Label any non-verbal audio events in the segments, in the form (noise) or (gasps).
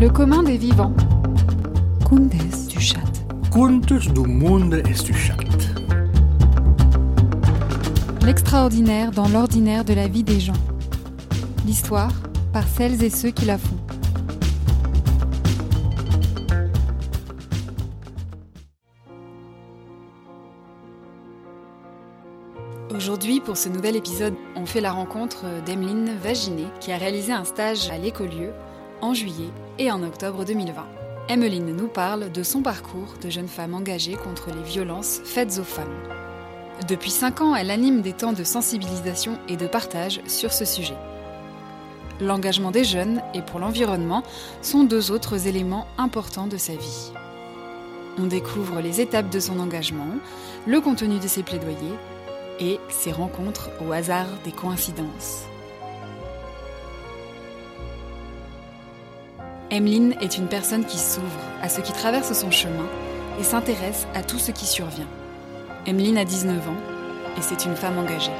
Le commun des vivants. Contes du chat. Contes du monde et du chat. L'extraordinaire dans l'ordinaire de la vie des gens. L'histoire par celles et ceux qui la font. Aujourd'hui, pour ce nouvel épisode, on fait la rencontre d'Emeline Vaginet, qui a réalisé un stage à l'écolieu en juillet et en octobre 2020. Emeline nous parle de son parcours de jeune femme engagée contre les violences faites aux femmes. Depuis 5 ans, elle anime des temps de sensibilisation et de partage sur ce sujet. L'engagement des jeunes et pour l'environnement sont deux autres éléments importants de sa vie. On découvre les étapes de son engagement, le contenu de ses plaidoyers et ses rencontres au hasard des coïncidences. Emeline est une personne qui s'ouvre à ce qui traverse son chemin et s'intéresse à tout ce qui survient. Emeline a 19 ans et c'est une femme engagée.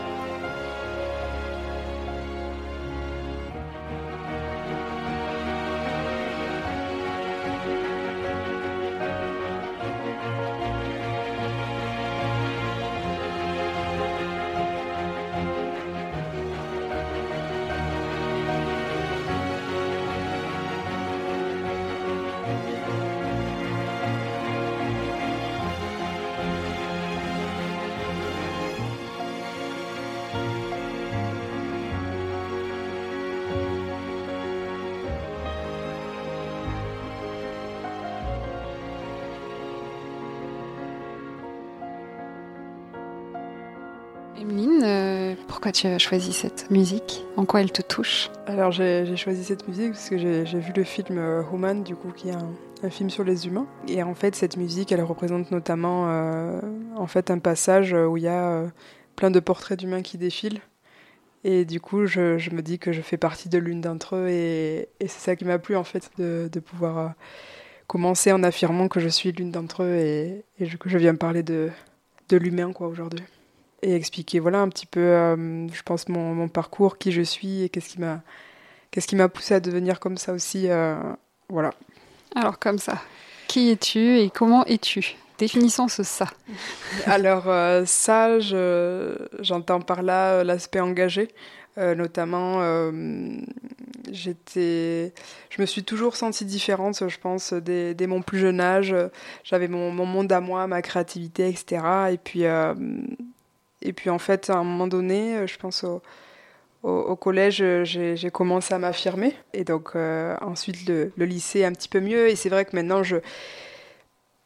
Pourquoi tu as choisi cette musique? En quoi elle te touche? Alors j'ai choisi cette musique parce que j'ai vu le film euh, Human, du coup, qui est un, film sur les humains. Et en fait, cette musique, elle représente notamment euh, en fait un passage où il y a euh, plein de portraits d'humains qui défilent. Et du coup, je, me dis que je fais partie de l'une d'entre eux et, c'est ça qui m'a plu en fait, de, pouvoir commencer en affirmant que je suis l'une d'entre eux et, et que je viens parler de, de l'humain quoi aujourd'hui et expliquer voilà un petit peu euh, je pense mon, mon, parcours qui je suis et qu'est-ce qui m'a qu'est-ce qui m'a poussé à devenir comme ça aussi euh, voilà. Alors comme ça qui es-tu et comment es-tu? Définissons ce ça. (laughs) Alors euh, ça j'entends par là l'aspect engagé euh, notamment euh, j'étais je me suis toujours sentie différente je pense dès, dès mon plus jeune âge. J'avais mon, mon monde à moi ma créativité etc et puis euh, et puis en fait, à un moment donné, je pense au, collège, j'ai commencé à m'affirmer. Et donc euh, ensuite le, lycée un petit peu mieux. Et c'est vrai que maintenant, je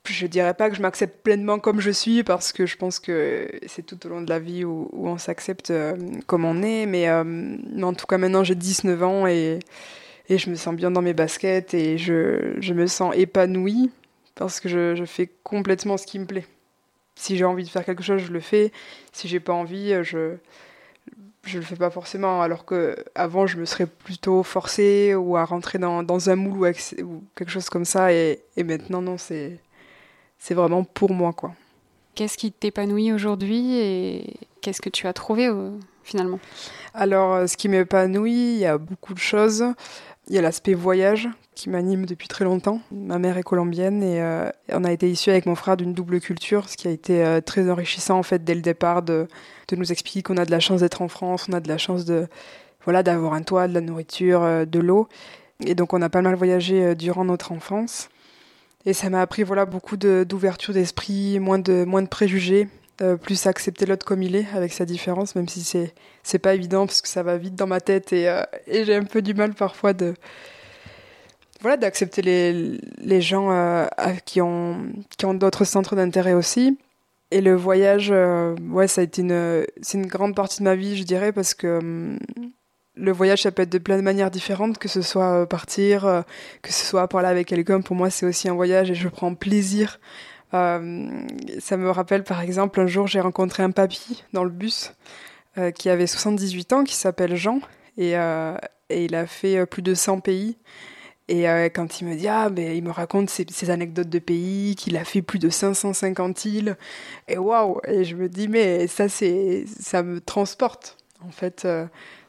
je dirais pas que je m'accepte pleinement comme je suis parce que je pense que c'est tout au long de la vie où, on s'accepte euh, comme on est. Mais, euh, en tout cas, maintenant, j'ai 19 ans et, et je me sens bien dans mes baskets et je, je me sens épanouie parce que je fais complètement ce qui me plaît si j'ai envie de faire quelque chose, je le fais. Si j'ai pas envie, je je le fais pas forcément. Alors que avant, je me serais plutôt forcée ou à rentrer dans, dans un moule ou, ou, quelque chose comme ça. Et, et maintenant, non, c'est c'est vraiment pour moi, quoi. Qu'est-ce qui t'épanouit aujourd'hui et qu'est-ce que tu as trouvé euh, finalement? Alors, ce qui m'épanouit, il y a beaucoup de choses. Il y a l'aspect voyage qui m'anime depuis très longtemps. Ma mère est colombienne et euh, on a été issus avec mon frère d'une double culture, ce qui a été euh, très enrichissant en fait dès le départ de, nous expliquer qu'on a de la chance d'être en France, on a de la chance de voilà d'avoir un toit, de la nourriture, euh, de l'eau. Et donc on a pas mal voyagé durant notre enfance. Et ça m'a appris voilà beaucoup d'ouverture de, d'esprit, moins de moins de préjugés, euh, plus accepter l'autre comme il est avec sa différence même si c'est c'est pas évident parce que ça va vite dans ma tête et, euh, j'ai un peu du mal parfois de voilà d'accepter les, les gens euh, qui ont qui ont d'autres centres d'intérêt aussi. Et le voyage ouais ça a été une c'est une grande partie de ma vie je dirais parce que euh, le voyage ça peut être de plein de manières différentes que ce soit partir que ce soit parler avec quelqu'un. Pour moi c'est aussi un voyage et je prends plaisir Euh, ça me rappelle par exemple un jour j'ai rencontré un papy dans le bus euh, qui avait 78 ans qui s'appelle Jean et, euh, il a fait plus de 100 pays et quand il me dit ah mais il me raconte ses, anecdotes de pays qu'il a fait plus de 550 îles et waouh et je me dis mais ça ça me transporte en fait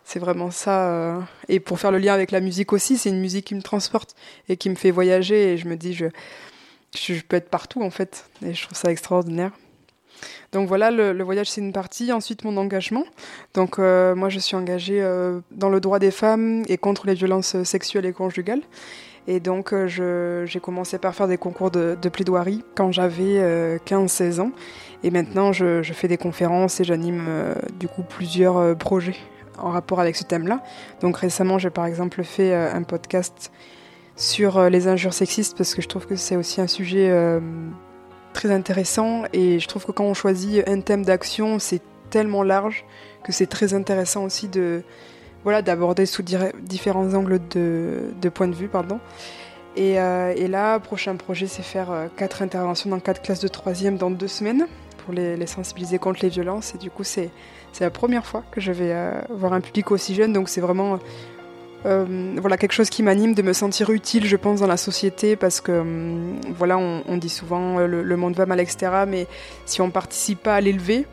C'est vraiment ça. Et pour faire le lien avec la musique aussi, c'est une musique qui me transporte et qui me fait voyager. Et je me dis, je, je, peux être partout en fait. Et je trouve ça extraordinaire. Donc voilà, le, voyage c'est une partie. Ensuite, mon engagement. Donc euh, moi, je suis engagée euh, dans le droit des femmes et contre les violences sexuelles et conjugales. Et donc euh, j'ai commencé par faire des concours de, plaidoirie quand j'avais euh, 15-16 ans. Et maintenant, je, fais des conférences et j'anime euh, du coup plusieurs euh, projets en rapport avec ce thème-là. Donc récemment, j'ai par exemple fait euh, un podcast sur euh, les injures sexistes parce que je trouve que c'est aussi un sujet euh, très intéressant et je trouve que quand on choisit un thème d'action, c'est tellement large que c'est très intéressant aussi de voilà d'aborder sous différents angles de, point de vue pardon. Et, euh, et là, prochain projet, c'est faire quatre interventions dans quatre classes de troisième dans deux semaines pour les, sensibiliser contre les violences. Et du coup, c'est la première fois que je vais voir un public aussi jeune, donc c'est vraiment euh, voilà quelque chose qui m'anime de me sentir utile, je pense, dans la société, parce que hum, voilà, on, dit souvent euh, le, monde va mal, etc. Mais si on participe pas à l'élever,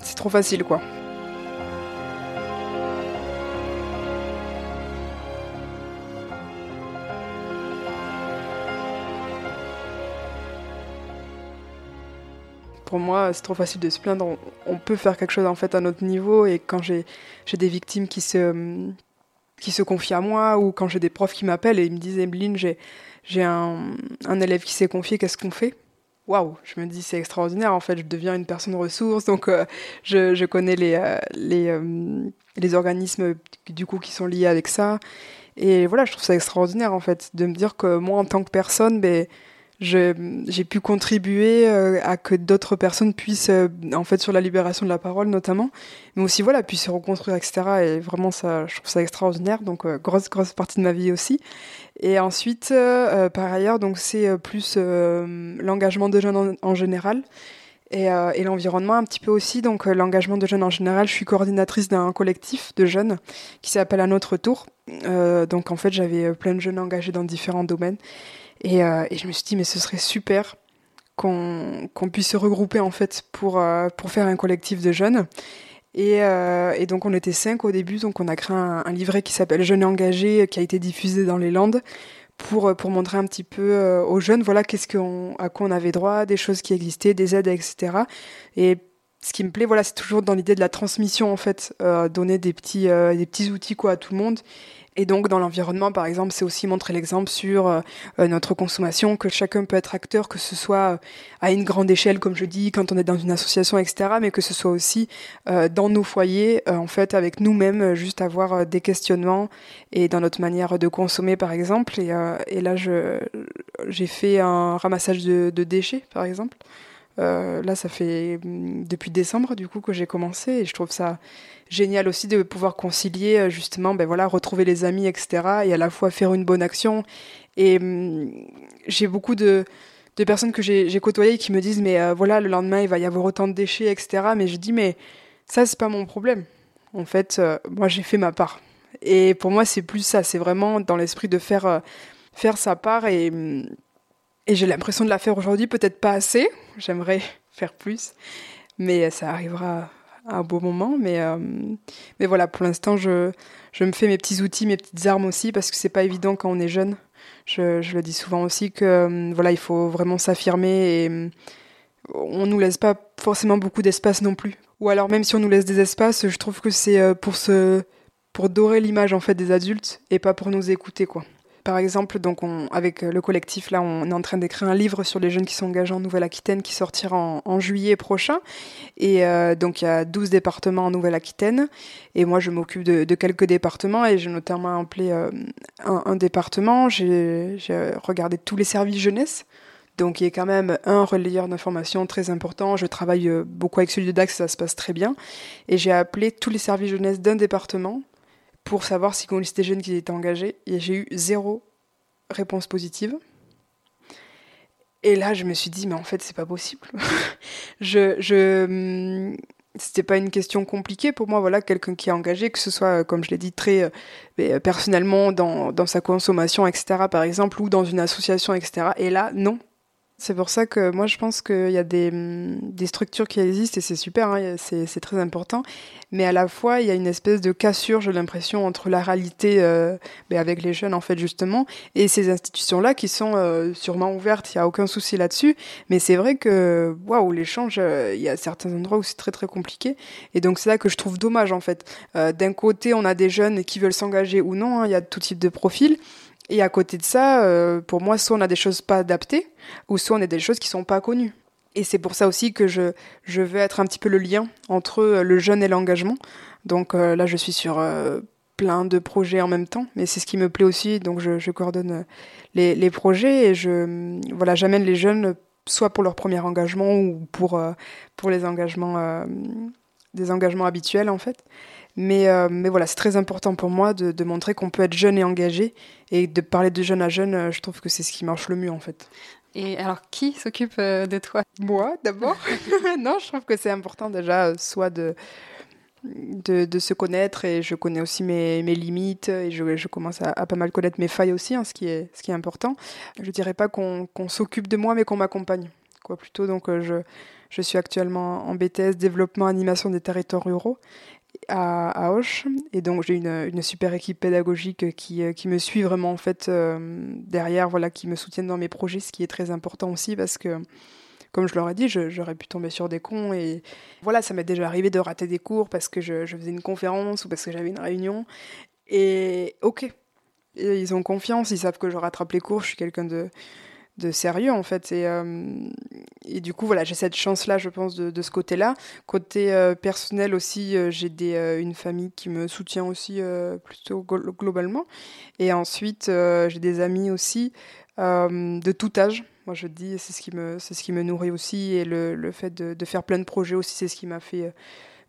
c'est trop facile, quoi. Pour moi, c'est trop facile de se plaindre. On, peut faire quelque chose en fait à notre niveau. Et quand j'ai j'ai des victimes qui se hum, qui se confient à moi ou quand j'ai des profs qui m'appellent et ils me disent Emeline, j'ai j'ai un, un élève qui s'est confié, qu'est-ce qu'on fait? Waouh, je me dis c'est extraordinaire. En fait, je deviens une personne ressource, donc euh, je, je connais les euh, les euh, les organismes du coup qui sont liés avec ça. Et voilà, je trouve ça extraordinaire en fait de me dire que moi en tant que personne, ben j'ai pu contribuer euh, à que d'autres personnes puissent, euh, en fait, sur la libération de la parole notamment, mais aussi voilà, puissent se reconstruire, etc. Et vraiment, ça, je trouve ça extraordinaire. Donc, euh, grosse, grosse partie de ma vie aussi. Et ensuite, par ailleurs, donc c'est plus l'engagement de jeunes en, général. Et, euh, et l'environnement un petit peu aussi. Donc l'engagement de jeunes en général, je suis coordinatrice d'un collectif de jeunes qui s'appelle À notre tour. Euh, donc en fait j'avais plein de jeunes engagés dans différents domaines. Et, euh, et je me suis dit mais ce serait super qu'on puisse se regrouper en fait pour, euh, pour faire un collectif de jeunes. Et, euh, et donc on était cinq au début, donc on a créé un, un livret qui s'appelle Jeunes engagés, qui a été diffusé dans les Landes pour, pour montrer un petit peu aux jeunes, voilà, qu'est-ce qu'on, à quoi on avait droit, des choses qui existaient, des aides, etc. Et ce qui me plaît, voilà, c'est toujours dans l'idée de la transmission en fait, donner des petits, des petits outils quoi à tout le monde. Et donc dans l'environnement, par exemple, c'est aussi montrer l'exemple sur euh, euh, notre consommation, que chacun peut être acteur, que ce soit euh, à une grande échelle, comme je dis, quand on est dans une association, etc., mais que ce soit aussi dans nos foyers, en fait, avec nous-mêmes, juste avoir des questionnements et dans notre manière de consommer, par exemple. Et, là, j'ai fait un ramassage de déchets, par exemple. Euh, là, ça fait hum, depuis décembre, du coup, que j'ai commencé, et je trouve ça génial aussi de pouvoir concilier, euh, justement, ben voilà, retrouver les amis, etc., et à la fois faire une bonne action. Et hum, j'ai beaucoup de, personnes que j'ai côtoyées qui me disent, mais euh, voilà, le lendemain, il va y avoir autant de déchets, etc., mais je dis, mais ça, c'est pas mon problème. En fait, moi, j'ai fait ma part. Et pour moi, c'est plus ça, c'est vraiment dans l'esprit de faire, faire sa part, et, hum, et j'ai l'impression de la faire aujourd'hui, peut-être pas assez, j'aimerais (laughs) faire plus, mais ça arrivera à un beau moment. Mais, euh, mais voilà, pour l'instant, je, je me fais mes petits outils, mes petites armes aussi, parce que c'est pas évident quand on est jeune. Je, je le dis souvent aussi que euh, voilà, il faut vraiment s'affirmer et euh, on nous laisse pas forcément beaucoup d'espace non plus. Ou alors même si on nous laisse des espaces, je trouve que c'est pour se pour dorer l'image en fait des adultes et pas pour nous écouter quoi. Par exemple, donc on, avec le collectif, là, on est en train d'écrire un livre sur les jeunes qui sont engagés en Nouvelle-Aquitaine qui sortira en, juillet prochain. Et euh, donc, il y a 12 départements en Nouvelle-Aquitaine. Et moi, je m'occupe de, quelques départements et j'ai notamment appelé euh, un, département. J'ai regardé tous les services jeunesse. Donc, il y a quand même un relayeur d'informations très important. Je travaille euh, beaucoup avec celui de Dax, ça se passe très bien. Et j'ai appelé tous les services jeunesse d'un département pour savoir si on listait jeunes qui étaient engagés. Et j'ai eu zéro réponse positive. Et là, je me suis dit, mais en fait, c'est pas possible. (laughs) je, je, hum, c'était pas une question compliquée pour moi. Voilà, quelqu'un qui est engagé, que ce soit, euh, comme je l'ai dit, très euh, mais, personnellement dans, dans sa consommation, etc., par exemple, ou dans une association, etc. Et là, non. C'est pour ça que moi je pense qu'il y a des, des, structures qui existent et c'est super, hein, c'est très important. Mais à la fois il y a une espèce de cassure, j'ai l'impression, entre la réalité euh, ben, avec les jeunes en fait justement et ces institutions-là qui sont euh, sûrement ouvertes, il n'y a aucun souci là-dessus. Mais c'est vrai que waouh, l'échange, euh, il y a certains endroits où c'est très très compliqué. Et donc c'est là que je trouve dommage en fait. Euh, d'un côté on a des jeunes qui veulent s'engager ou non, hein, il y a tout type de profils. Et à côté de ça, euh, pour moi, soit on a des choses pas adaptées, ou soit on a des choses qui sont pas connues. Et c'est pour ça aussi que je, je veux être un petit peu le lien entre euh, le jeune et l'engagement. Donc euh, là, je suis sur plein de projets en même temps, mais c'est ce qui me plaît aussi. Donc je, je coordonne les, les, projets et je voilà, j'amène les jeunes soit pour leur premier engagement ou pour pour les engagements des engagements habituels en fait. Mais, euh, mais voilà, c'est très important pour moi de, de montrer qu'on peut être jeune et engagé. Et de parler de jeune à jeune, euh, je trouve que c'est ce qui marche le mieux en fait. Et alors, qui s'occupe euh, de toi? Moi, d'abord. (laughs) non, je trouve que c'est important déjà, soit de, de, de, se connaître, et je connais aussi mes, mes limites, et je, je commence à, à, pas mal connaître mes failles aussi, hein, ce, qui est, ce qui est important. Je dirais pas qu'on qu'on s'occupe de moi, mais qu'on m'accompagne. Quoi, plutôt, donc je, je suis actuellement en BTS développement animation des territoires ruraux à, à Auch. Et donc, j'ai une, super équipe pédagogique qui, euh, qui me suit vraiment, en fait, euh, derrière, voilà, qui me soutiennent dans mes projets, ce qui est très important aussi parce que, comme je leur ai dit, j'aurais pu tomber sur des cons. Et voilà, ça m'est déjà arrivé de rater des cours parce que je faisais une conférence ou parce que j'avais une réunion. Et ok, ils ont confiance, ils savent que je rattrape les cours, je suis quelqu'un de de sérieux en fait. Et, euh, et du coup voilà j'ai cette chance là je pense de, de ce côté là côté euh, personnel aussi euh, j'ai des une famille qui me soutient aussi plutôt globalement. Et ensuite j'ai des amis aussi de tout âge. Moi je dis c'est ce qui me c'est ce qui me nourrit aussi. Et le, le fait de, de faire plein de projets aussi c'est ce qui m'a fait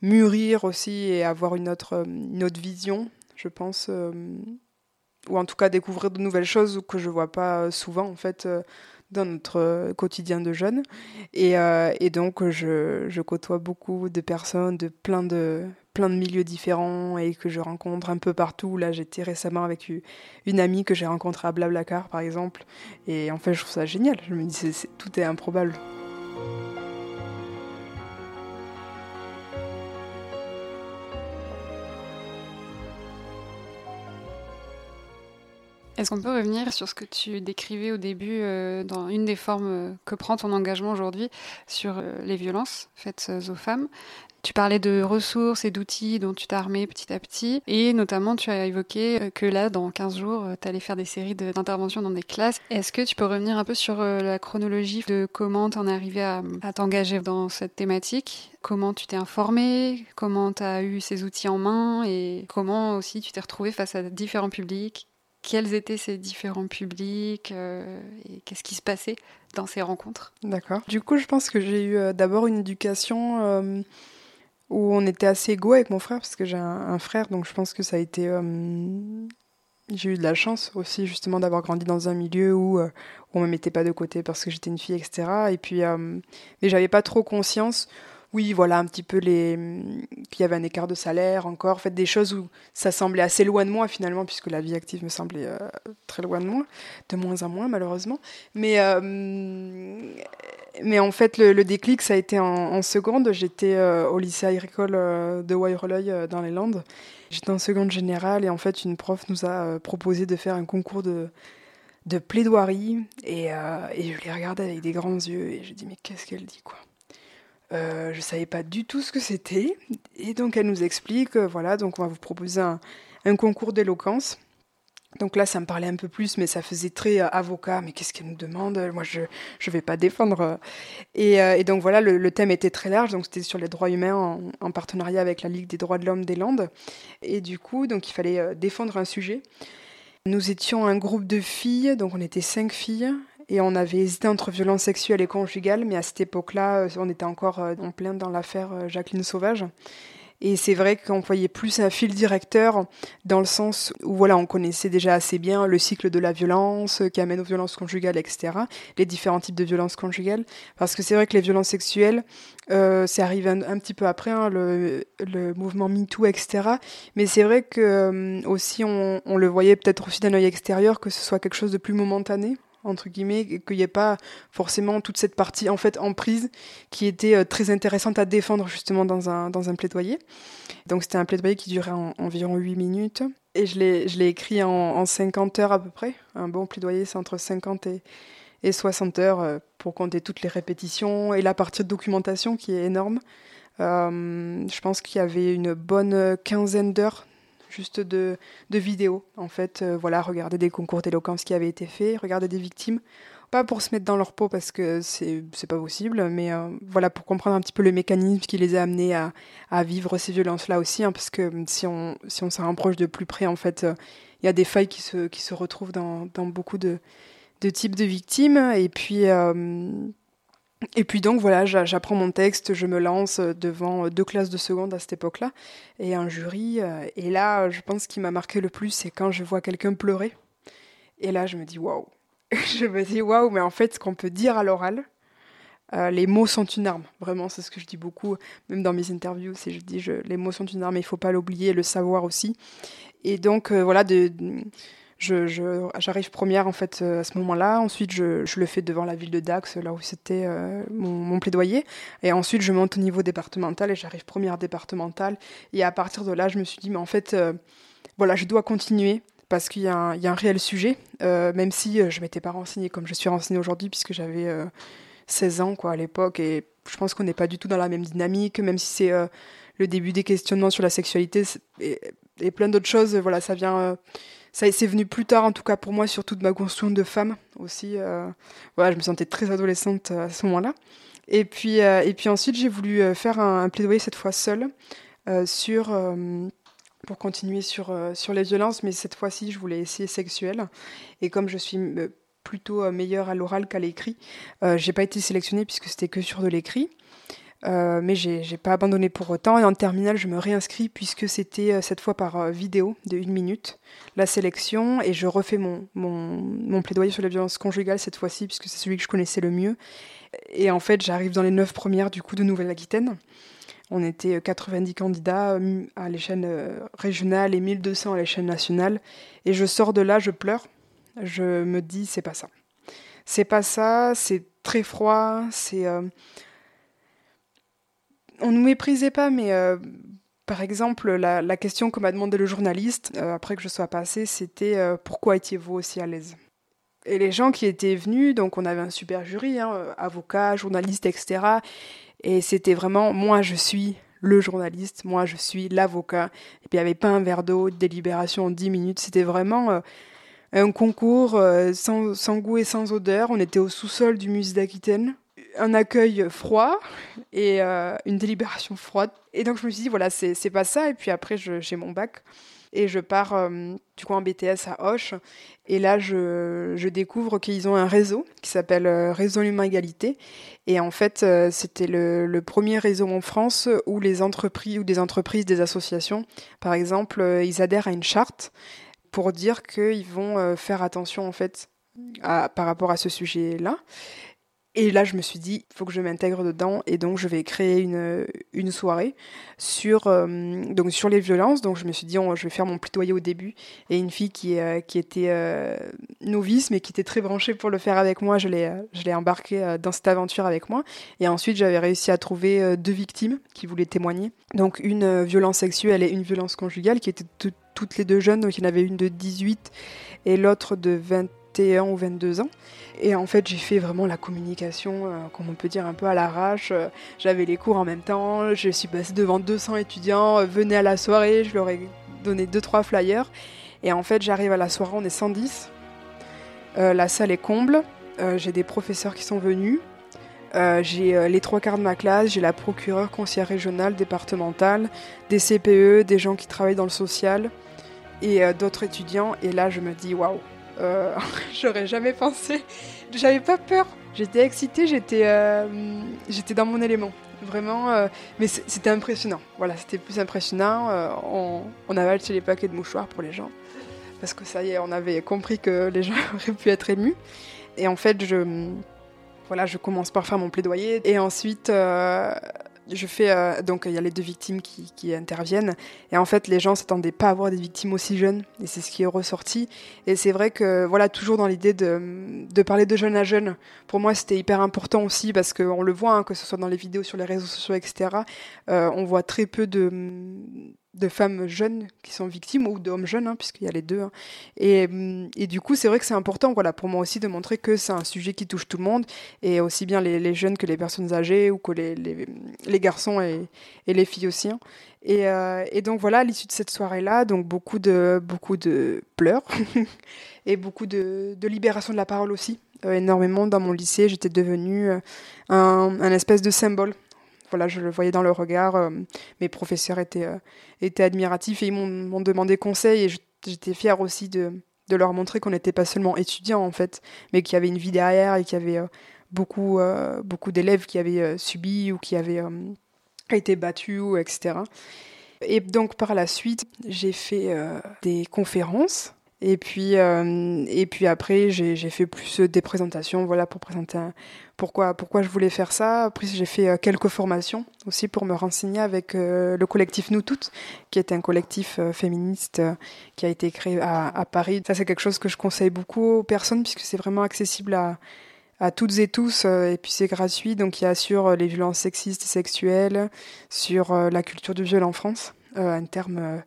mûrir aussi et avoir une autre une autre vision je pense ou en tout cas découvrir de nouvelles choses que je vois pas euh, souvent en fait euh, dans notre euh, quotidien de jeunes. Et, donc je, côtoie beaucoup de personnes de plein de plein de milieux différents et que je rencontre un peu partout. Là j'étais récemment avec une amie que j'ai rencontrée à Blablacar par exemple. Et en fait je trouve ça génial. Je me dis tout est improbable Est-ce qu'on peut revenir sur ce que tu décrivais au début euh, dans une des formes euh, que prend ton engagement aujourd'hui sur euh, les violences faites aux femmes? Tu parlais de ressources et d'outils dont tu t'es armé petit à petit. Et notamment, tu as évoqué que là, dans 15 jours, tu allais faire des séries d'interventions dans des classes. Est-ce que tu peux revenir un peu sur la chronologie de comment tu en es arrivé à, à t'engager dans cette thématique? Comment tu t'es informé Comment tu as eu ces outils en main? Et comment aussi tu t'es retrouvé face à différents publics? Quels étaient ces différents publics euh, et qu'est-ce qui se passait dans ces rencontres? D'accord. Du coup, je pense que j'ai eu euh, d'abord une éducation euh, où on était assez égaux avec mon frère, parce que j'ai un, frère, donc je pense que ça a été... J'ai eu de la chance aussi justement d'avoir grandi dans un milieu où, où on me mettait pas de côté parce que j'étais une fille, etc. Et puis, mais j'avais pas trop conscience oui, voilà, un petit peu les qu'il y avait un écart de salaire encore, en fait des choses où ça semblait assez loin de moi finalement, puisque la vie active me semblait euh, très loin de moi, de moins en moins malheureusement. Mais euh, mais en fait le, déclic ça a été en, seconde. J'étais euh, au lycée agricole de Wairoleuil dans les Landes. J'étais en seconde générale et en fait une prof nous a proposé de faire un concours de de plaidoirie et, et je l'ai regardé avec des grands yeux et je dis mais qu'est-ce qu'elle dit quoi? Euh, je savais pas du tout ce que c'était. Et donc elle nous explique, euh, voilà, donc on va vous proposer un, concours d'éloquence. Donc là, ça me parlait un peu plus, mais ça faisait très euh, avocat. Mais qu'est-ce qu'elle nous demande? Moi, je je vais pas défendre. Et, donc voilà, le, thème était très large. Donc c'était sur les droits humains en, en, partenariat avec la Ligue des droits de l'homme des Landes. Et du coup, donc il fallait défendre un sujet. Nous étions un groupe de filles, donc on était cinq filles, et on avait hésité entre violence sexuelle et conjugale, mais à cette époque-là, on était encore en plein dans l'affaire Jacqueline Sauvage. Et c'est vrai qu'on voyait plus un fil directeur dans le sens où voilà, on connaissait déjà assez bien le cycle de la violence qui amène aux violences conjugales, etc. Les différents types de violences conjugales. Parce que c'est vrai que les violences sexuelles, euh, c'est arrivé un, petit peu après, hein, le, mouvement MeToo, etc. Mais c'est vrai que euh, aussi on le voyait peut-être aussi d'un œil extérieur que ce soit quelque chose de plus momentané entre guillemets, qu'il n'y ait pas forcément toute cette partie en fait en prise qui était euh, très intéressante à défendre justement dans un, dans un plaidoyer. Donc c'était un plaidoyer qui durait environ 8 minutes. Et je l'ai écrit en, en, 50 heures à peu près. Un bon plaidoyer, c'est entre 50 et, et 60 heures euh, pour compter toutes les répétitions et la partie de documentation qui est énorme. Euh, je pense qu'il y avait une bonne quinzaine d'heures juste de, de vidéos. En fait, euh, voilà, regarder des concours d'éloquence qui avaient été faits, regarder des victimes. Pas pour se mettre dans leur peau parce que c'est, pas possible, mais euh, voilà, pour comprendre un petit peu le mécanisme qui les a amenés à, à vivre ces violences-là aussi. Hein, parce que si on, si on s'en rapproche de plus près, en fait, euh, il y a des failles qui se, qui se retrouvent dans, dans beaucoup de, de types de victimes. Et puis, et puis donc voilà, j'apprends mon texte, je me lance devant deux classes de seconde à cette époque-là et un jury. Euh, et là, je pense qu'il m'a marqué le plus, c'est quand je vois quelqu'un pleurer. Et là, je me dis waouh. (laughs) je me dis waouh, mais en fait, ce qu'on peut dire à l'oral, euh, les mots sont une arme. Vraiment, c'est ce que je dis beaucoup, même dans mes interviews. C'est je dis, je, les mots sont une arme, il faut pas l'oublier, le savoir aussi. Et donc euh, voilà, de, j'arrive première en fait euh, à ce moment-là. Ensuite, je, le fais devant la ville de Dax, là où c'était euh, mon, plaidoyer. Et ensuite, je monte au niveau départemental et j'arrive première départementale. Et à partir de là, je me suis dit, mais en fait, euh, voilà, je dois continuer parce qu'il y, a un réel sujet, même si je m'étais pas renseignée comme je suis renseignée aujourd'hui, puisque j'avais 16 ans quoi à l'époque. Et je pense qu'on n'est pas du tout dans la même dynamique, même si c'est le début des questionnements sur la sexualité et, et plein d'autres choses. Voilà, ça vient ça c'est venu plus tard en tout cas pour moi surtout de ma construction de femme aussi euh, voilà je me sentais très adolescente euh, à ce moment-là. Et puis euh, et puis ensuite j'ai voulu faire un, plaidoyer cette fois seule sur pour continuer sur sur les violences mais cette fois-ci je voulais essayer sexuelle et comme je suis plutôt meilleure à l'oral qu'à l'écrit j'ai pas été sélectionnée puisque c'était que sur de l'écrit euh, mais j'ai pas abandonné pour autant. Et en terminale, je me réinscris puisque c'était euh, cette fois par euh, vidéo de une minute la sélection et je refais mon, mon, mon plaidoyer sur la violence conjugale cette fois-ci puisque c'est celui que je connaissais le mieux. Et en fait, j'arrive dans les neuf premières du coup de Nouvelle-Aquitaine. On était 90 candidats à l'échelle régionale et 1200 à l'échelle nationale. Et je sors de là, je pleure. Je me dis, c'est pas ça. C'est pas ça, c'est très froid, c'est on nous méprisait pas, mais euh, par exemple, la, question que m'a demandé le journaliste, euh, après que je sois passée, c'était euh, pourquoi étiez-vous aussi à l'aise? Et les gens qui étaient venus, donc on avait un super jury, hein, avocats, journalistes, etc. Et c'était vraiment, moi je suis le journaliste, moi je suis l'avocat. Et puis il n'y avait pas un verre d'eau, délibération en 10 minutes. C'était vraiment un concours sans, sans, goût et sans odeur. On était au sous-sol du musée d'Aquitaine un accueil froid et euh, une délibération froide. Et donc je me suis dit, voilà, c'est pas ça. Et puis après, j'ai mon bac et je pars euh, du coup en BTS à Hoche. Et là, je, je découvre qu'ils ont un réseau qui s'appelle euh, Réseau Humain Égalité. Et en fait, c'était le, premier réseau en France où les entreprises ou des entreprises, des associations, par exemple, ils adhèrent à une charte pour dire qu'ils vont faire attention en fait à, par rapport à ce sujet-là. Et là, je me suis dit, il faut que je m'intègre dedans, et donc je vais créer une, une soirée sur, euh, donc sur les violences. Donc je me suis dit, je vais faire mon plaidoyer au début, et une fille qui, euh, qui était euh, novice, mais qui était très branchée pour le faire avec moi, je l'ai, je l'ai embarquée dans cette aventure avec moi. Et ensuite, j'avais réussi à trouver deux victimes qui voulaient témoigner. Donc une violence sexuelle et une violence conjugale, qui étaient toutes les deux jeunes. Donc il y en avait une de 18 et l'autre de 21 ou 22 ans. Et en fait, j'ai fait vraiment la communication, euh, comme on peut dire, un peu à l'arrache. Euh, j'avais les cours en même temps, je suis passée devant 200 étudiants, euh, venez à la soirée, je leur ai donné 2-3 flyers. Et en fait, j'arrive à la soirée, on est 110. la salle est comble, j'ai des professeurs qui sont venus. j'ai les trois quarts de ma classe, j'ai la procureure, conseillère régionale, départementale, des CPE, des gens qui travaillent dans le social et d'autres étudiants. Et là, je me dis, waouh, euh, (laughs) j'aurais jamais pensé. J'avais pas peur. J'étais excitée, j'étais, euh, j'étais dans mon élément. Vraiment, euh, mais c'était impressionnant. Voilà, c'était plus impressionnant. on, avait acheté les paquets de mouchoirs pour les gens. Parce que ça y est, on avait compris que les gens (laughs) auraient pu être émus. Et en fait, je, voilà, je commence par faire mon plaidoyer. Et ensuite, je fais euh, donc il y a les deux victimes qui, qui, interviennent. Et en fait les gens s'attendaient pas à voir des victimes aussi jeunes. Et c'est ce qui est ressorti. Et c'est vrai que voilà toujours dans l'idée de, de, parler de jeune à jeune pour moi c'était hyper important aussi parce qu'on le voit hein, que ce soit dans les vidéos sur les réseaux sociaux etc euh, on voit très peu de de femmes jeunes qui sont victimes ou d'hommes jeunes, hein, puisqu'il y a les deux. Hein. Et, et, du coup, c'est vrai que c'est important voilà, pour moi aussi de montrer que c'est un sujet qui touche tout le monde, et aussi bien les, jeunes que les personnes âgées ou que les, les, les garçons et, et, les filles aussi. Hein. Et, euh, et, donc voilà, à l'issue de cette soirée-là, donc beaucoup de, beaucoup de pleurs (laughs) et beaucoup de, de, libération de la parole aussi. Euh, énormément dans mon lycée, j'étais devenue euh, un, un espèce de symbole voilà, je le voyais dans le regard. Euh, mes professeurs étaient, euh, étaient admiratifs et ils m'ont demandé conseil et j'étais fière aussi de, de leur montrer qu'on n'était pas seulement étudiants en fait, mais qu'il y avait une vie derrière et qu'il y avait euh, beaucoup, beaucoup d'élèves qui avaient subi ou qui avaient été battus, etc. Et donc par la suite, j'ai fait des conférences et puis, euh, et puis après, j'ai fait plus des présentations, voilà, pour présenter un, pourquoi, pourquoi je voulais faire ça. Après, j'ai fait euh, quelques formations aussi pour me renseigner avec euh, le collectif Nous Toutes, qui est un collectif féministe qui a été créé à, à Paris. Ça, c'est quelque chose que je conseille beaucoup aux personnes puisque c'est vraiment accessible à, à toutes et tous, et puis c'est gratuit. Donc, il y a sur les violences sexistes et sexuelles, sur la culture du viol en France, un terme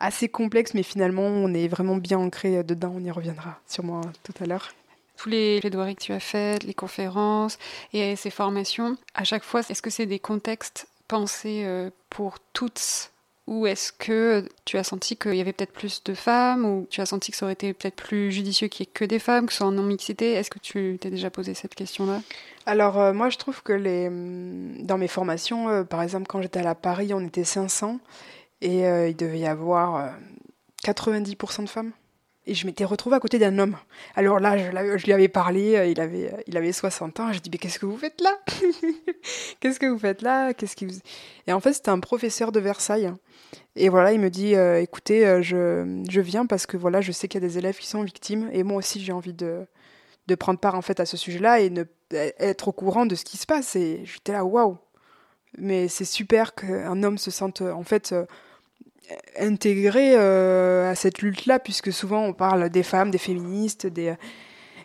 assez complexe, mais finalement, on est vraiment bien ancré dedans. On y reviendra sûrement tout à l'heure. Tous les plaidoiries que tu as faites, les conférences et ces formations, à chaque fois, est-ce que c'est des contextes pensés euh, pour toutes ou est-ce que tu as senti qu'il y avait peut-être plus de femmes ou tu as senti que ça aurait été peut-être plus judicieux qu'il n'y ait que des femmes, que ce soit en non-mixité? Est-ce que tu t'es déjà posé cette question-là? Alors, euh, moi, je trouve que les... dans mes formations, euh, par exemple, quand j'étais à la Paris, on était 500 et euh, il devait y avoir 90% euh, de femmes. Et je m'étais retrouvée à côté d'un homme. Alors là, je, lui avais parlé, euh, il avait, il avait 60 ans. Je dis, mais qu'est-ce que vous faites là? (laughs) Qu'est-ce que vous faites là? Qu'est-ce. Et en fait, c'était un professeur de Versailles. Et voilà, il me dit, écoutez, je, je viens parce que voilà, je sais qu'il y a des élèves qui sont victimes. Et moi aussi, j'ai envie de, de prendre part en fait à ce sujet-là et ne, être au courant de ce qui se passe. Et j'étais là, waouh Mais c'est super qu'un homme se sente en fait intégré euh, à cette lutte-là, puisque souvent on parle des femmes, des féministes, des,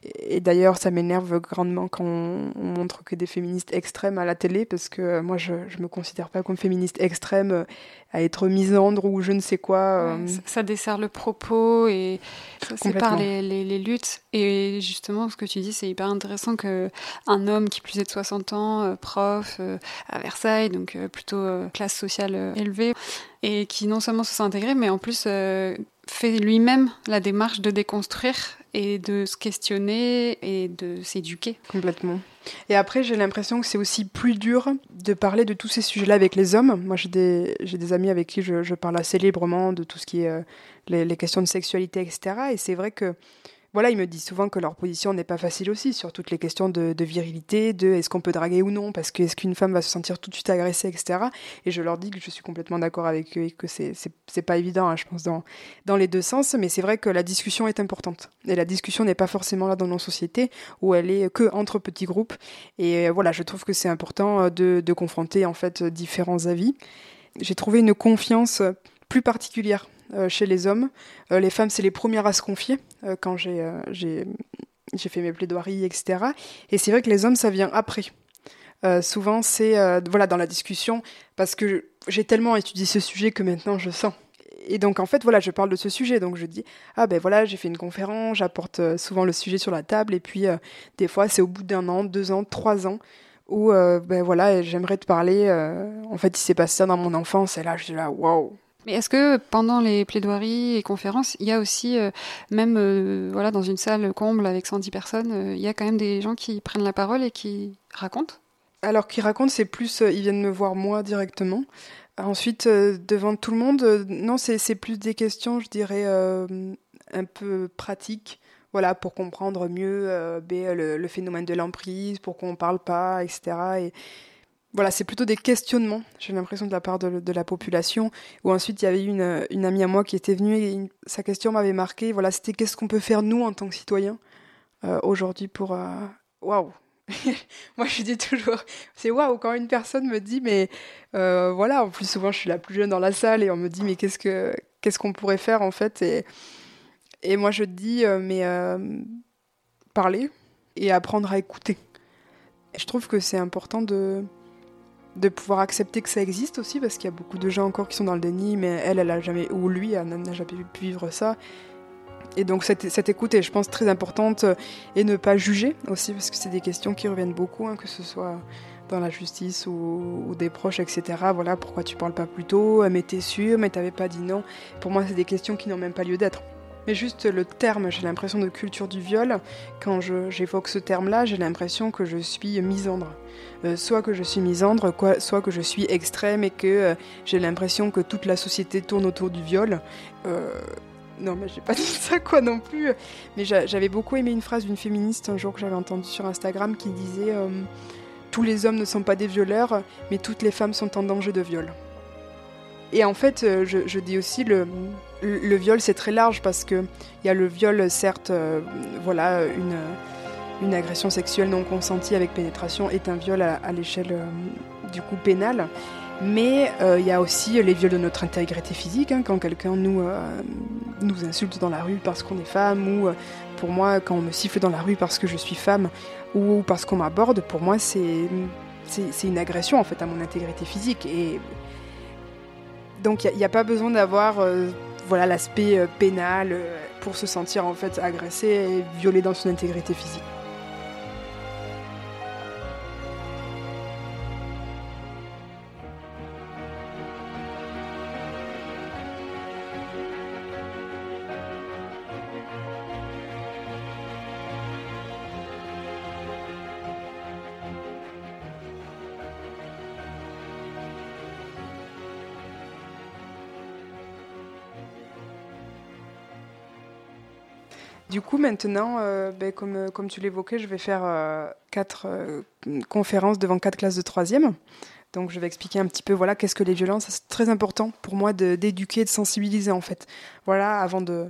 et d'ailleurs, ça m'énerve grandement quand on, montre que des féministes extrêmes à la télé, parce que euh, moi, je ne me considère pas comme féministe extrême euh, à être misandre ou je ne sais quoi. Euh. ça, dessert le propos et ça sépare les, les, les, luttes. Et justement, ce que tu dis, c'est hyper intéressant qu'un homme qui plus est de 60 ans, prof à Versailles, donc plutôt classe sociale élevée, et qui non seulement se sent intégré, mais en plus fait lui-même la démarche de déconstruire et de se questionner et de s'éduquer. Complètement. Et après, j'ai l'impression que c'est aussi plus dur de parler de tous ces sujets-là avec les hommes. Moi, j'ai des, des amis avec qui je, parle assez librement de tout ce qui est euh, les, questions de sexualité, etc. Et c'est vrai que voilà, ils me disent souvent que leur position n'est pas facile aussi sur toutes les questions de, virilité, de est-ce qu'on peut draguer ou non, parce que est-ce qu'une femme va se sentir tout de suite agressée, etc. Et je leur dis que je suis complètement d'accord avec eux et que c'est, pas évident, hein, je pense, dans, dans les deux sens, mais c'est vrai que la discussion est importante. Et la discussion n'est pas forcément là dans nos sociétés, où elle est que entre petits groupes. Et euh, voilà, je trouve que c'est important euh, de, de confronter, en fait, différents avis. J'ai trouvé une confiance plus particulière euh, chez les hommes. Euh, les femmes, c'est les premières à se confier euh, quand j'ai j'ai fait mes plaidoiries, etc. Et c'est vrai que les hommes, ça vient après. souvent, c'est voilà dans la discussion parce que j'ai tellement étudié ce sujet que maintenant je sens. Et donc en fait voilà, je parle de ce sujet, donc je dis ah ben voilà, j'ai fait une conférence, j'apporte souvent le sujet sur la table, et puis des fois c'est au bout d'un an, deux ans, trois ans où ben voilà, j'aimerais te parler. en fait, il s'est passé ça dans mon enfance, et là je suis là waouh, mais est-ce que pendant les plaidoiries et conférences, il y a aussi, euh, même euh, voilà, dans une salle comble avec 110 personnes, euh, il y a quand même des gens qui prennent la parole et qui racontent? Alors, qui racontent, c'est plus, ils viennent me voir moi directement. Ensuite, devant tout le monde, non, c'est plus des questions, je dirais, un peu pratiques. Voilà, pour comprendre mieux ben, le, phénomène de l'emprise, pour qu'on ne parle pas, etc. Et, voilà, c'est plutôt des questionnements, j'ai l'impression, de la part de, la population. Ou ensuite, il y avait une, amie à moi qui était venue et sa question m'avait marqué. Voilà, c'était qu'est-ce qu'on peut faire, nous, en tant que citoyens, euh, aujourd'hui, pour. Euh, waouh! (laughs) Moi, je dis toujours, c'est waouh quand une personne me dit, mais euh, voilà, en plus souvent je suis la plus jeune dans la salle et on me dit, mais qu'est-ce que qu'est-ce qu'on pourrait faire en fait et, et moi je dis, mais parler et apprendre à écouter. Je trouve que c'est important de de pouvoir accepter que ça existe aussi parce qu'il y a beaucoup de gens encore qui sont dans le déni, mais elle, elle a jamais ou lui, elle n'a jamais pu vivre ça. Et donc cette, cette, écoute est, je pense, très importante euh, et ne pas juger aussi, parce que c'est des questions qui reviennent beaucoup, hein, que ce soit dans la justice ou, ou, des proches, etc. Voilà, pourquoi tu parles pas plus tôt Mais t'es sûr Mais t'avais pas dit non Pour moi, c'est des questions qui n'ont même pas lieu d'être. Mais juste le terme, j'ai l'impression de culture du viol, quand j'évoque ce terme-là, j'ai l'impression que je suis misandre. Euh, soit que je suis misandre, soit que je suis extrême et que euh, j'ai l'impression que toute la société tourne autour du viol. Euh, non, mais j'ai pas (laughs) dit ça quoi non plus. Mais j'avais beaucoup aimé une phrase d'une féministe un jour que j'avais entendue sur Instagram qui disait Tous les hommes ne sont pas des violeurs, mais toutes les femmes sont en danger de viol. Et en fait, euh, je, dis aussi le, viol, c'est très large parce que il y a le viol, certes, euh, voilà, une, agression sexuelle non consentie avec pénétration est un viol à, l'échelle euh, du coup pénale. Mais il y a aussi les viols de notre intégrité physique, hein, quand quelqu'un nous, nous insulte dans la rue parce qu'on est femme, ou pour moi, quand on me siffle dans la rue parce que je suis femme, ou parce qu'on m'aborde, pour moi, c'est une agression en fait à mon intégrité physique. Donc, il n'y a, pas besoin d'avoir voilà l'aspect pénal pour se sentir en fait agressé et violé dans son intégrité physique. Coup, maintenant, euh, ben, comme, comme tu l'évoquais, je vais faire euh, quatre euh, conférences devant quatre classes de troisième. Donc, je vais expliquer un petit peu, voilà, qu'est-ce que les violences. C'est très important pour moi d'éduquer, de, sensibiliser, en fait. Voilà, avant de,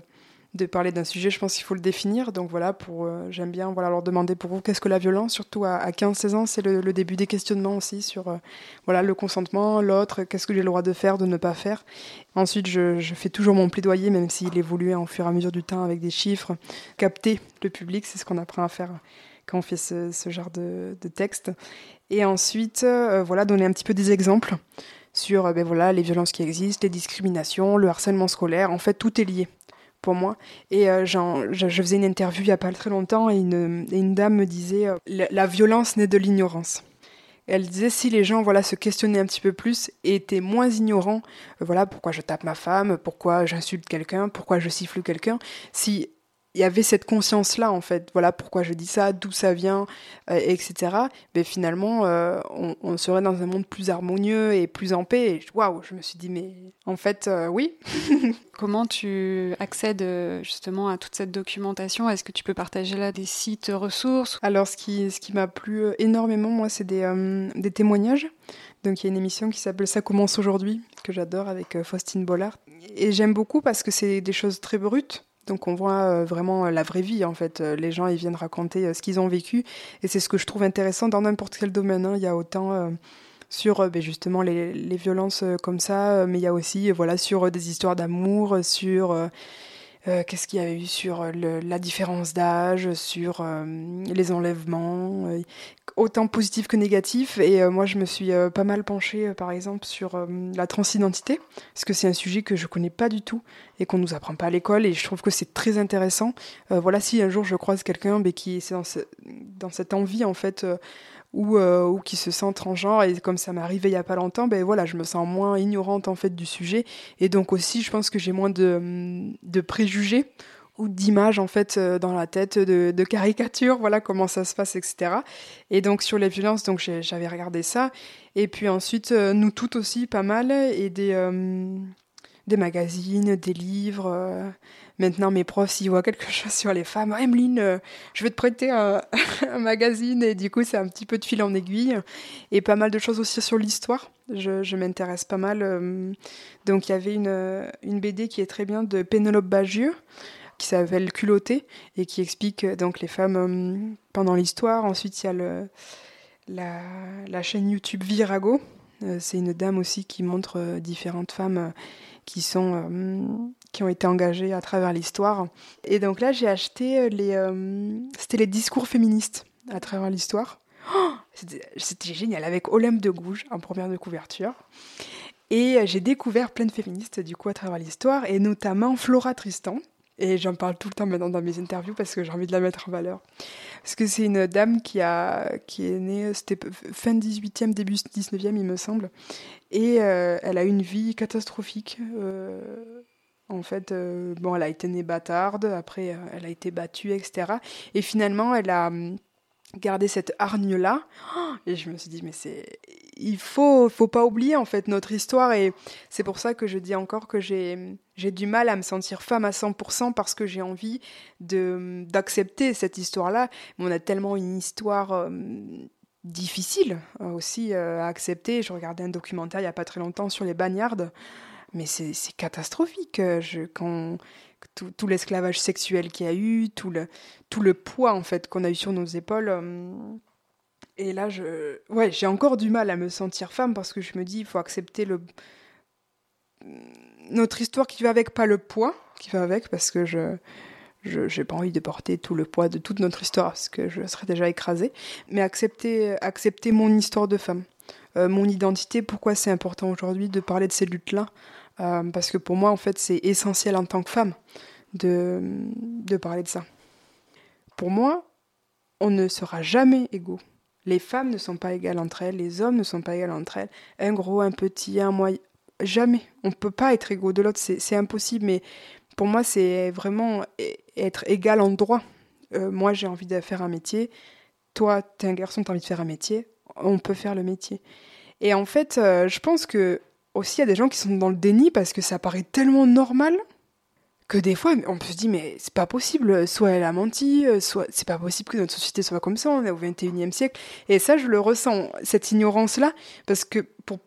de parler d'un sujet, je pense qu'il faut le définir. Donc voilà, pour euh, j'aime bien voilà leur demander pour vous qu'est-ce que la violence, surtout à, à 15-16 ans, c'est le, début des questionnements aussi sur euh, voilà le consentement, l'autre, qu'est-ce que j'ai le droit de faire, de ne pas faire. Ensuite, je, fais toujours mon plaidoyer, même s'il évolue en fur et à mesure du temps avec des chiffres, capter le public, c'est ce qu'on apprend à faire quand on fait ce, genre de, de, texte. Et ensuite, euh, voilà, donner un petit peu des exemples sur ben voilà les violences qui existent, les discriminations, le harcèlement scolaire. En fait, tout est lié pour moi. Et euh, je, faisais une interview il n'y a pas très longtemps et une, dame me disait euh, la, la, violence naît de l'ignorance. Elle disait si les gens voilà se questionnaient un petit peu plus et étaient moins ignorants, euh, voilà pourquoi je tape ma femme, pourquoi j'insulte quelqu'un, pourquoi je siffle quelqu'un, si il y avait cette conscience là en fait. Voilà pourquoi je dis ça d'où ça vient euh, etc mais finalement euh, on, on, serait dans un monde plus harmonieux et plus en paix. Waouh je me suis dit mais en fait euh, oui. (laughs) Comment tu accèdes justement à toute cette documentation? Est-ce que tu peux partager là des sites ressources? Alors ce qui ce qui m'a plu énormément moi c'est des, des témoignages. Donc il y a une émission qui s'appelle Ça commence aujourd'hui que j'adore avec Faustine Bollard. Et j'aime beaucoup parce que c'est des choses très brutes donc on voit euh, vraiment la vraie vie en fait. Les gens ils viennent raconter euh, ce qu'ils ont vécu et c'est ce que je trouve intéressant dans n'importe quel domaine. Hein. Il y a autant euh, sur ben, justement les, les, violences comme ça, mais il y a aussi voilà sur des histoires d'amour, sur euh, qu'est-ce qu'il y a eu sur le, la différence d'âge, sur euh, les enlèvements, euh, autant positif que négatif. Et moi, je me suis pas mal penchée, par exemple, sur la transidentité, parce que c'est un sujet que je connais pas du tout et qu'on nous apprend pas à l'école. Et je trouve que c'est très intéressant. voilà, si un jour je croise quelqu'un qui est dans cette envie, en fait ou, euh, ou qui se sentent transgenres et comme ça m'est arrivé il y a pas longtemps ben voilà je me sens moins ignorante en fait du sujet. Et donc aussi je pense que j'ai moins de, préjugés ou d'images en fait euh, dans la tête de, caricatures voilà comment ça se passe etc et donc sur les violences donc j'avais regardé ça. Et puis ensuite euh, nous toutes aussi pas mal et des magazines des livres Maintenant, mes profs, s'ils voient quelque (laughs) chose sur les femmes, oh, Emeline, euh, je vais te prêter un, (laughs) magazine. Et du coup, c'est un petit peu de fil en aiguille. Et pas mal de choses aussi sur l'histoire. Je, m'intéresse pas mal. Euh, donc, il y avait une, une BD qui est très bien de Pénélope Bagieux qui s'appelle Culotté et qui explique euh, donc les femmes euh, pendant l'histoire. Ensuite, il y a le, la, chaîne YouTube Virago. Euh, c'est une dame aussi qui montre euh, différentes femmes euh, qui sont euh, qui ont été engagées à travers l'histoire. Et donc là, j'ai acheté euh, les euh, c'était les discours féministes à travers l'histoire. Oh, c'était génial avec Olympe de Gouges en première de couverture. Et euh, j'ai découvert plein de féministes du coup à travers l'histoire et notamment Flora Tristan. Et j'en parle tout le temps maintenant dans mes interviews parce que j'ai envie de la mettre en valeur. Parce que c'est une dame qui, a, qui est née, c'était fin 18e, début 19e, il me semble. Et elle a eu une vie catastrophique. En fait, euh, bon, elle a été née bâtarde, après euh, elle a été battue, etc. Et finalement, elle a hum, gardé cette hargne-là. (gasps) Et je me suis dit, mais c'est. Il faut, faut pas oublier en fait notre histoire. Et c'est pour ça que je dis encore que j'ai j'ai du mal à me sentir femme à 100% parce que j'ai envie de d'accepter cette histoire-là. Mais on a tellement une histoire difficile euh, aussi à accepter. Je regardais un documentaire il y a pas très longtemps sur les bagnardes, mais c'est catastrophique. euh, quand tout, l'esclavage sexuel qu'il y a eu, tout le tout le poids en fait qu'on a eu sur nos épaules. euh, et là, je, ouais, j'ai encore du mal à me sentir femme parce que je me dis, il faut accepter le notre histoire qui va avec, pas le poids qui va avec, parce que je j'ai pas envie de porter tout le poids de toute notre histoire parce que je serais déjà écrasée, mais accepter accepter mon histoire de femme, euh, mon identité. Pourquoi c'est important aujourd'hui de parler de ces luttes-là Euh, Parce que pour moi, en fait, c'est essentiel en tant que femme de de parler de ça. Pour moi, on ne sera jamais égaux. Les femmes ne sont pas égales entre elles, les hommes ne sont pas égaux entre elles. Un gros, un petit, un moyen. Jamais. On ne peut pas être égaux de l'autre, c'est impossible. Mais pour moi, c'est vraiment être égal en droit. Euh, moi, j'ai envie de faire un métier. Toi, t'es un garçon, t'as envie de faire un métier. On peut faire le métier. Et en fait, euh, je pense que aussi, il y a des gens qui sont dans le déni parce que ça paraît tellement normal que des fois, on peut se dire, mais c'est pas possible. Soit elle a menti, euh, soit c'est pas possible que notre société soit comme ça. On est au 21e siècle. Et ça, je le ressens, cette ignorance-là, parce que pour...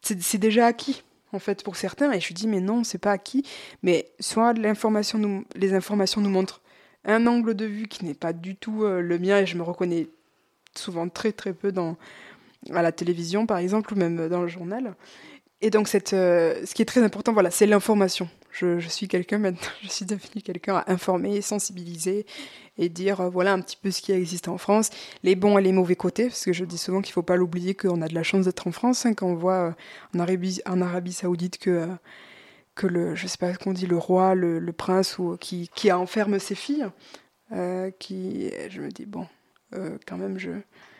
c'est déjà acquis en fait pour certains et je dis mais non c'est pas acquis mais soit l'information nous les informations nous montrent un angle de vue qui n'est pas du tout euh, le mien et je me reconnais souvent très très peu dans à la télévision par exemple ou même dans le journal et donc euh, ce qui est très important voilà c'est l'information. Je, suis quelqu'un maintenant (laughs) je suis devenue quelqu'un à informer sensibiliser et dire euh, voilà un petit peu ce qui existe en France les bons et les mauvais côtés, parce que je dis souvent qu'il ne faut pas l'oublier qu'on a de la chance d'être en France, hein, quand on voit euh, en, Arabie, en Arabie Saoudite que, que le, je sais pas qu'on dit, le roi, le, prince, ou, qui, qui enferme ses filles, qui, je me dis, bon, quand même,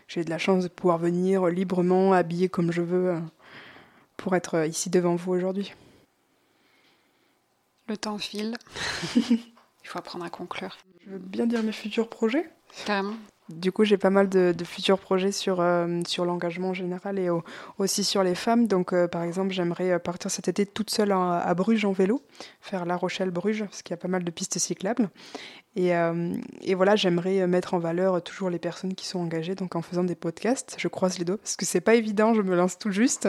j'ai de la chance de pouvoir venir librement, habillée comme je veux, euh, pour être euh, ici devant vous aujourd'hui. Le temps file. (laughs) Il faut apprendre à conclure. Je veux bien dire mes futurs projets. Carrément. Du coup, j'ai pas mal de, de futurs projets sur, euh, sur l'engagement en général et au- aussi sur les femmes. Donc, euh, par exemple, j'aimerais partir cet été toute seule en- à Bruges en vélo, faire La Rochelle-Bruges, parce qu'il y a pas mal de pistes cyclables. Et, euh, et voilà, j'aimerais euh, mettre en valeur toujours les personnes qui sont engagées, donc en faisant des podcasts. Je croise les doigts, parce que c'est pas évident, je me lance tout juste.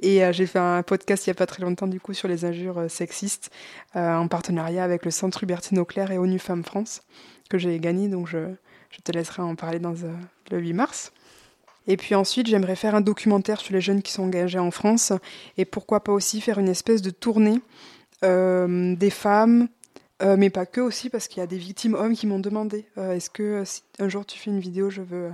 Et euh, j'ai fait un podcast il y a pas très longtemps, du coup, sur les injures euh, sexistes, euh, en partenariat avec le Centre Hubertine Auclair et ONU Femmes France, que j'ai gagné, donc je te laisserai en parler dans euh, le 8 mars. Et puis ensuite, j'aimerais faire un documentaire sur les jeunes qui sont engagés en France et pourquoi pas aussi faire une espèce de tournée euh, des femmes, euh, mais pas que aussi, parce qu'il y a des victimes hommes qui m'ont demandé euh, est-ce que euh, si un jour tu fais une vidéo, je veux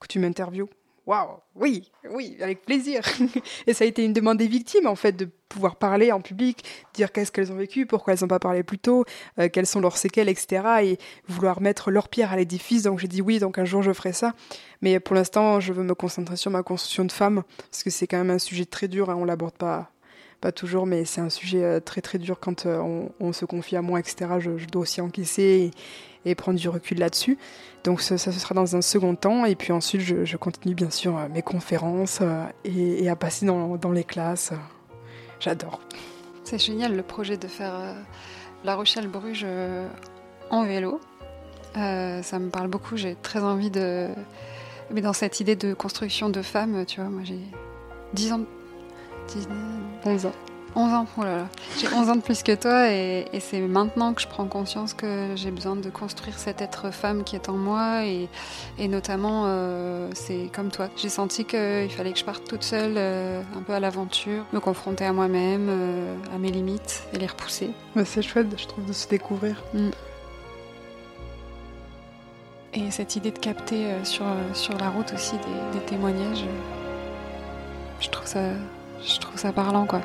que tu m'interviewes Waouh, oui, oui, avec plaisir. (laughs) et ça a été une demande des victimes, en fait, de pouvoir parler en public, dire qu'est-ce qu'elles ont vécu, pourquoi elles n'ont pas parlé plus tôt, quelles sont leurs séquelles, etc. Et vouloir mettre leur pierre à l'édifice. Donc j'ai dit oui, donc un jour je ferai ça. Mais pour l'instant, je veux me concentrer sur ma construction de femme, parce que c'est quand même un sujet très dur, hein, on l'aborde pas, pas toujours, mais c'est un sujet euh, très très dur quand euh, on, se confie à moi, etc. Je, dois aussi encaisser et, prendre du recul là-dessus. Donc ça, ce sera dans un second temps, et puis ensuite je, continue bien sûr euh, mes conférences et, à passer dans, les classes. J'adore. C'est génial le projet de faire La Rochelle-Bruges en vélo. Ça me parle beaucoup. J'ai très envie de. Mais dans cette idée de construction de femmes, tu vois, moi j'ai 10 ans. 19, 11 ans. 11 ans, oh là là. J'ai 11 ans de plus que toi et, c'est maintenant que je prends conscience que j'ai besoin de construire cet être femme qui est en moi et, notamment, euh, c'est comme toi. J'ai senti qu'il fallait que je parte toute seule, euh, un peu à l'aventure, me confronter à moi-même, euh, à mes limites et les repousser. c'est chouette, je trouve, de se découvrir. Mm. Et cette idée de capter sur, sur la route aussi des, des témoignages, je trouve ça, je trouve ça parlant quoi.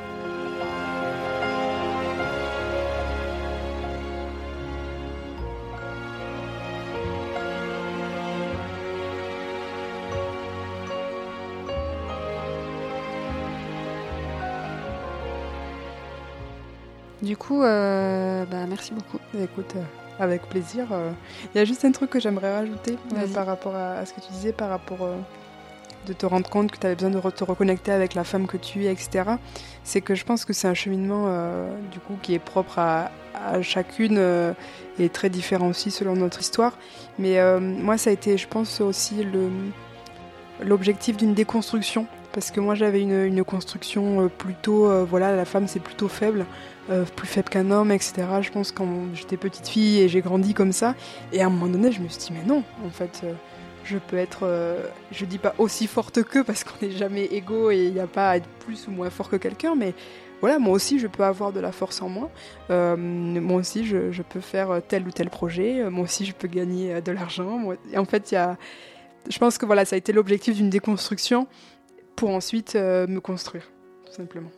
Du coup, euh, bah, merci beaucoup. Écoute, euh, avec plaisir. Euh, il y a juste un truc que j'aimerais rajouter par rapport à, ce que tu disais, par rapport de te rendre compte que tu avais besoin de te reconnecter avec la femme que tu es, etc. C'est que je pense que c'est un cheminement du coup qui est propre à, chacune et très différent aussi selon notre histoire. Mais moi, ça a été, je pense, aussi l'objectif d'une déconstruction parce que moi j'avais une, une, construction plutôt, voilà, la femme c'est plutôt faible, euh, plus faible qu'un homme, etc. Je pense quand j'étais petite fille et j'ai grandi comme ça. Et à un moment donné, je me suis dit, mais non, en fait, euh, je peux être, euh, je dis pas aussi forte que parce qu'on n'est jamais égaux et il n'y a pas à être plus ou moins fort que quelqu'un, mais voilà, moi aussi, je peux avoir de la force en moi. moi aussi, je, peux faire tel ou tel projet. Moi aussi, je peux gagner de l'argent. Et en fait, y a, je pense que voilà, ça a été l'objectif d'une déconstruction pour ensuite me construire, tout simplement.